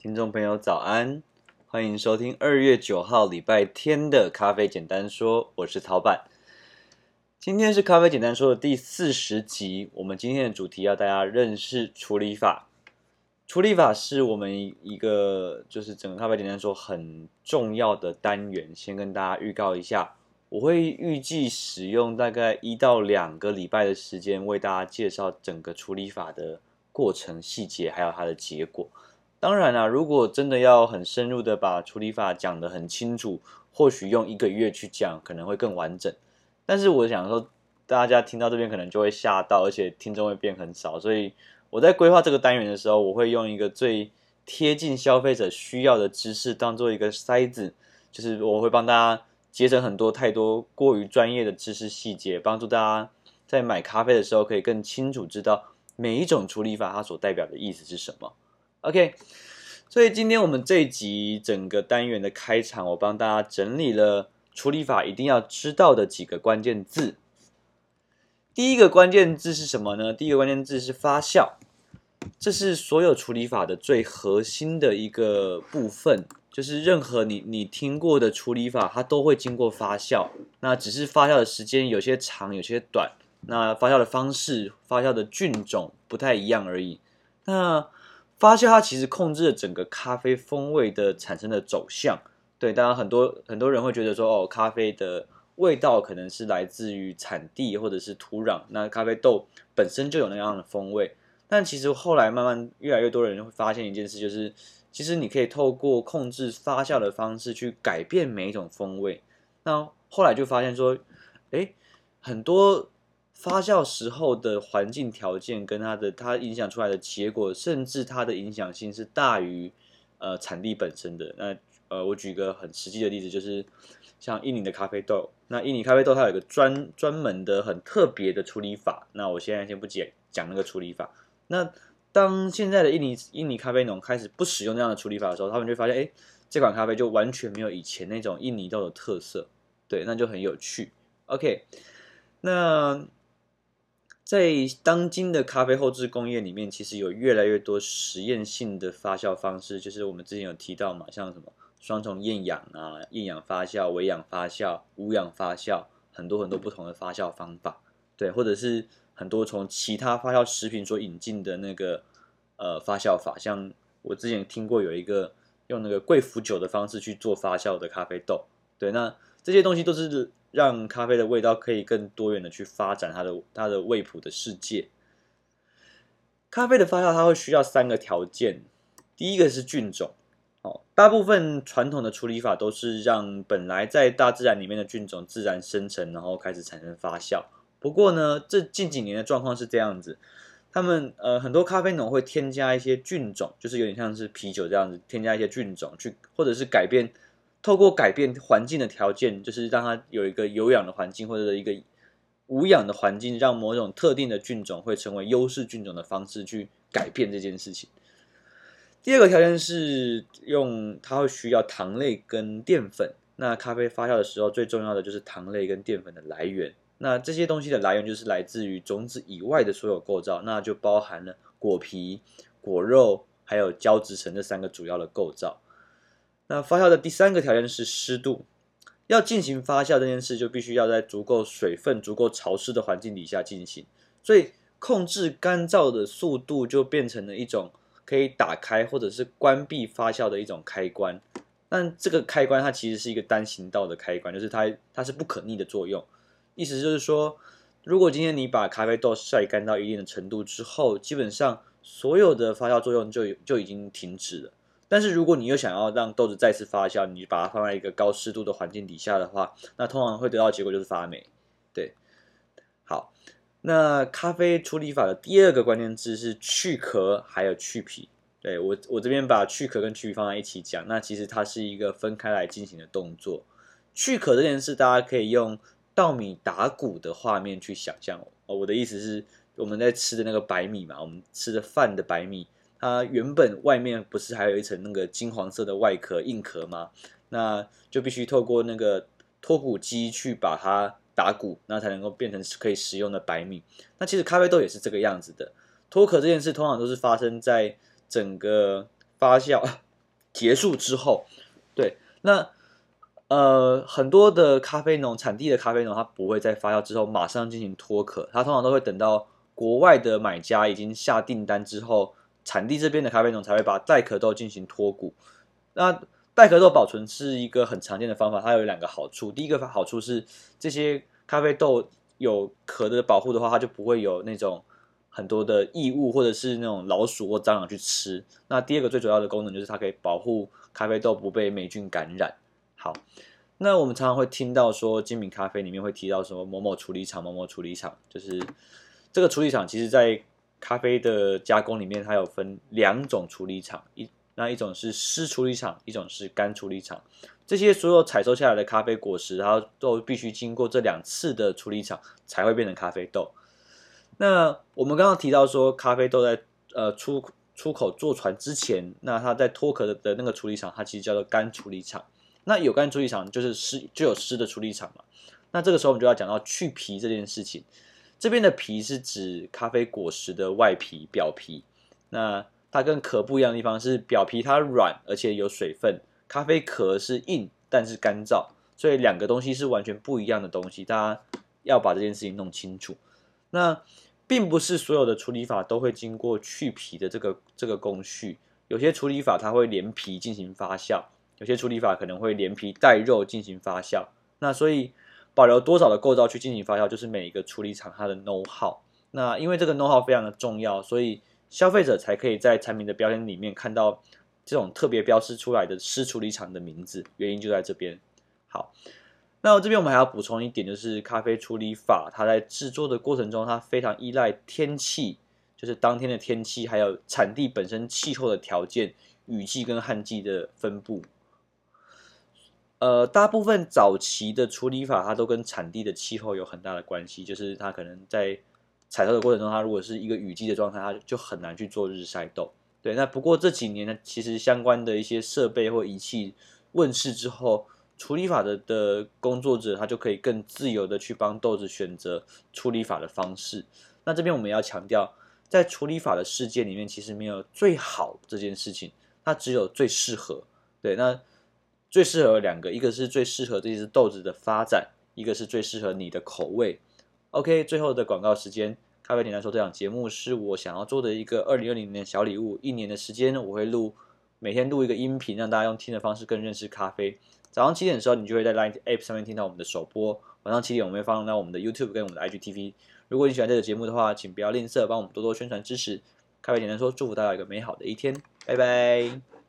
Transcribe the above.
听众朋友早安，欢迎收听二月九号礼拜天的咖啡简单说，我是陶板。今天是咖啡简单说的第四十集，我们今天的主题要大家认识处理法。处理法是我们一个就是整个咖啡简单说很重要的单元，先跟大家预告一下，我会预计使用大概一到两个礼拜的时间，为大家介绍整个处理法的过程细节，还有它的结果。当然啦、如果真的要很深入的把处理法讲得很清楚，或许用一个月去讲可能会更完整。但是我想说，大家听到这边可能就会吓到，而且听众会变很少。所以我在规划这个单元的时候，我会用一个最贴近消费者需要的知识当做一个筛子，就是我会帮大家节省很多太多过于专业的知识细节，帮助大家在买咖啡的时候可以更清楚知道每一种处理法它所代表的意思是什么。OK，所以今天我们这一集整个单元的开场，我帮大家整理了处理法一定要知道的几个关键字。第一个关键字是什么呢？第一个关键字是发酵，这是所有处理法的最核心的一个部分，就是任何你你听过的处理法，它都会经过发酵，那只是发酵的时间有些长，有些短，那发酵的方式、发酵的菌种不太一样而已。那发酵它其实控制了整个咖啡风味的产生的走向，对，当然很多很多人会觉得说，哦，咖啡的味道可能是来自于产地或者是土壤，那咖啡豆本身就有那样的风味。但其实后来慢慢越来越多人会发现一件事，就是其实你可以透过控制发酵的方式去改变每一种风味。那后来就发现说，诶，很多。发酵时候的环境条件跟它的它影响出来的结果，甚至它的影响性是大于呃产地本身的。那呃，我举个很实际的例子，就是像印尼的咖啡豆。那印尼咖啡豆它有一个专专门的很特别的处理法。那我现在先不讲讲那个处理法。那当现在的印尼印尼咖啡农开始不使用那样的处理法的时候，他们就发现，哎，这款咖啡就完全没有以前那种印尼豆的特色。对，那就很有趣。OK，那。在当今的咖啡后制工业里面，其实有越来越多实验性的发酵方式，就是我们之前有提到嘛，像什么双重厌氧啊、厌氧发酵、微氧发酵、无氧发酵，很多很多不同的发酵方法，对，或者是很多从其他发酵食品所引进的那个呃发酵法，像我之前听过有一个用那个贵腐酒的方式去做发酵的咖啡豆，对，那这些东西都是。让咖啡的味道可以更多元的去发展它的它的味谱的世界。咖啡的发酵它会需要三个条件，第一个是菌种，哦，大部分传统的处理法都是让本来在大自然里面的菌种自然生成，然后开始产生发酵。不过呢，这近几年的状况是这样子，他们呃很多咖啡农会添加一些菌种，就是有点像是啤酒这样子，添加一些菌种去，或者是改变。透过改变环境的条件，就是让它有一个有氧的环境，或者一个无氧的环境，让某种特定的菌种会成为优势菌种的方式去改变这件事情。第二个条件是用它会需要糖类跟淀粉。那咖啡发酵的时候，最重要的就是糖类跟淀粉的来源。那这些东西的来源就是来自于种子以外的所有构造，那就包含了果皮、果肉还有胶质层这三个主要的构造。那发酵的第三个条件是湿度，要进行发酵这件事，就必须要在足够水分、足够潮湿的环境底下进行。所以控制干燥的速度就变成了一种可以打开或者是关闭发酵的一种开关。但这个开关它其实是一个单行道的开关，就是它它是不可逆的作用。意思就是说，如果今天你把咖啡豆晒干到一定的程度之后，基本上所有的发酵作用就就已经停止了。但是如果你又想要让豆子再次发酵，你把它放在一个高湿度的环境底下的话，那通常会得到结果就是发霉。对，好，那咖啡处理法的第二个关键字是去壳还有去皮。对，我我这边把去壳跟去皮放在一起讲，那其实它是一个分开来进行的动作。去壳这件事，大家可以用稻米打谷的画面去想象。哦，我的意思是我们在吃的那个白米嘛，我们吃的饭的白米。它原本外面不是还有一层那个金黄色的外壳硬壳吗？那就必须透过那个脱谷机去把它打谷，那才能够变成可以食用的白米。那其实咖啡豆也是这个样子的。脱壳这件事通常都是发生在整个发酵 结束之后，对，那呃很多的咖啡农产地的咖啡农，它不会在发酵之后马上进行脱壳，它通常都会等到国外的买家已经下订单之后，产地这边的咖啡农才会把带壳豆进行脱骨。那带壳豆保存是一个很常见的方法，它有两个好处，第一个好处是这些咖啡豆有壳的保护的话，它就不会有那种。很多的异物或者是那种老鼠或蟑螂去吃。那第二个最主要的功能就是它可以保护咖啡豆不被霉菌感染。好，那我们常常会听到说精品咖啡里面会提到什么某某处理厂、某某处理厂，就是这个处理厂其实在咖啡的加工里面它有分两种处理厂，一那一种是湿处理厂，一种是干处理厂。这些所有采收下来的咖啡果实，它都必须经过这两次的处理厂才会变成咖啡豆。那我们刚刚提到说，咖啡豆在呃出出口坐船之前，那它在脱壳的的那个处理厂，它其实叫做干处理厂。那有干处理厂就是湿就有湿的处理厂嘛。那这个时候我们就要讲到去皮这件事情。这边的皮是指咖啡果实的外皮表皮。那它跟壳不一样的地方是表皮它软而且有水分，咖啡壳是硬但是干燥，所以两个东西是完全不一样的东西。大家要把这件事情弄清楚。那并不是所有的处理法都会经过去皮的这个这个工序，有些处理法它会连皮进行发酵，有些处理法可能会连皮带肉进行发酵。那所以保留多少的构造去进行发酵，就是每一个处理厂它的 know how。那因为这个 know how 非常的重要，所以消费者才可以在产品的标签里面看到这种特别标示出来的湿处理厂的名字，原因就在这边。好。那这边我们还要补充一点，就是咖啡处理法，它在制作的过程中，它非常依赖天气，就是当天的天气，还有产地本身气候的条件，雨季跟旱季的分布。呃，大部分早期的处理法，它都跟产地的气候有很大的关系，就是它可能在采收的过程中，它如果是一个雨季的状态，它就很难去做日晒豆。对，那不过这几年呢，其实相关的一些设备或仪器问世之后。处理法的的工作者，他就可以更自由的去帮豆子选择处理法的方式。那这边我们要强调，在处理法的世界里面，其实没有最好这件事情，它只有最适合。对，那最适合两个，一个是最适合这只豆子的发展，一个是最适合你的口味。OK，最后的广告时间，咖啡简单说，这档节目是我想要做的一个二零二零年小礼物。一年的时间，我会录每天录一个音频，让大家用听的方式更认识咖啡。早上七点的时候，你就会在 Line App 上面听到我们的首播；晚上七点，我们会放到我们的 YouTube 跟我们的 IGTV。如果你喜欢这个节目的话，请不要吝啬帮我们多多宣传支持。咖啡简单说，祝福大家一个美好的一天，拜拜。